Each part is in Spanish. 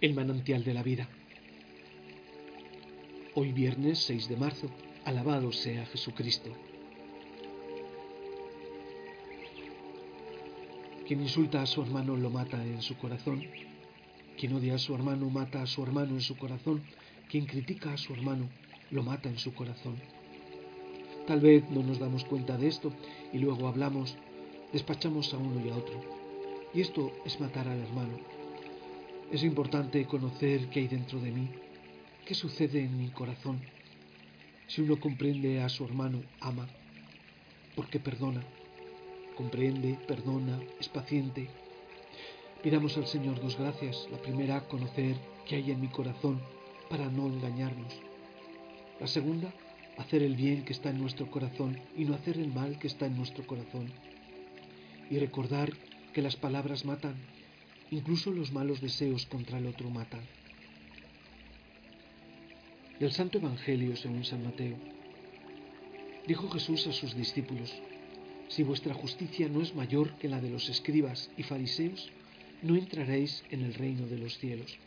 el manantial de la vida. Hoy viernes 6 de marzo, alabado sea Jesucristo. Quien insulta a su hermano lo mata en su corazón. Quien odia a su hermano mata a su hermano en su corazón. Quien critica a su hermano lo mata en su corazón. Tal vez no nos damos cuenta de esto y luego hablamos, despachamos a uno y a otro. Y esto es matar al hermano, es importante conocer qué hay dentro de mí, qué sucede en mi corazón. Si uno comprende a su hermano, ama, porque perdona, comprende, perdona, es paciente. Pidamos al Señor dos gracias. La primera, conocer qué hay en mi corazón para no engañarnos. La segunda, hacer el bien que está en nuestro corazón y no hacer el mal que está en nuestro corazón. Y recordar que las palabras matan Incluso los malos deseos contra el otro matan. Del Santo Evangelio según San Mateo. Dijo Jesús a sus discípulos, Si vuestra justicia no es mayor que la de los escribas y fariseos, no entraréis en el reino de los cielos.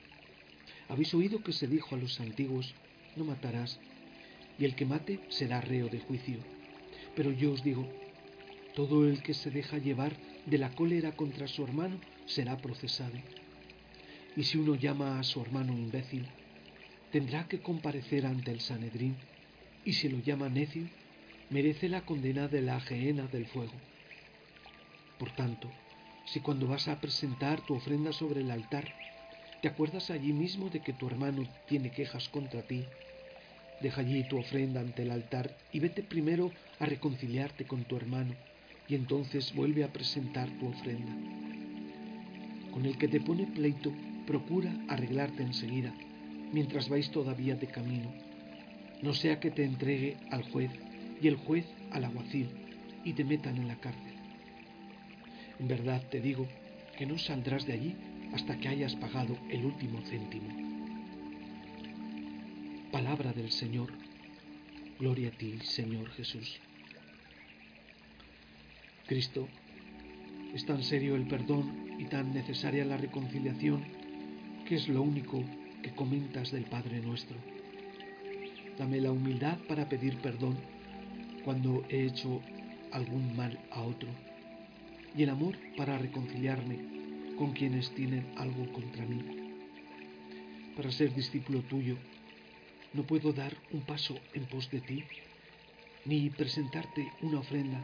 Habéis oído que se dijo a los antiguos, no matarás, y el que mate será reo de juicio. Pero yo os digo, todo el que se deja llevar de la cólera contra su hermano será procesado. Y si uno llama a su hermano imbécil, tendrá que comparecer ante el Sanedrín, y si lo llama necio, merece la condena de la gehenna del fuego. Por tanto, si cuando vas a presentar tu ofrenda sobre el altar, te acuerdas allí mismo de que tu hermano tiene quejas contra ti, deja allí tu ofrenda ante el altar y vete primero a reconciliarte con tu hermano, y entonces vuelve a presentar tu ofrenda con el que te pone pleito, procura arreglarte enseguida, mientras vais todavía de camino, no sea que te entregue al juez y el juez al aguacil y te metan en la cárcel. En verdad te digo que no saldrás de allí hasta que hayas pagado el último céntimo. Palabra del Señor. Gloria a ti, Señor Jesús. Cristo es tan serio el perdón y tan necesaria la reconciliación que es lo único que comentas del Padre nuestro. Dame la humildad para pedir perdón cuando he hecho algún mal a otro y el amor para reconciliarme con quienes tienen algo contra mí. Para ser discípulo tuyo, no puedo dar un paso en pos de ti, ni presentarte una ofrenda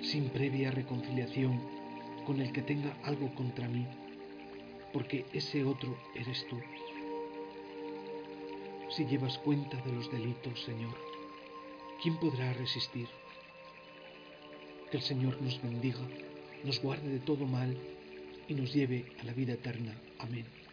sin previa reconciliación con el que tenga algo contra mí, porque ese otro eres tú. Si llevas cuenta de los delitos, Señor, ¿quién podrá resistir? Que el Señor nos bendiga, nos guarde de todo mal y nos lleve a la vida eterna. Amén.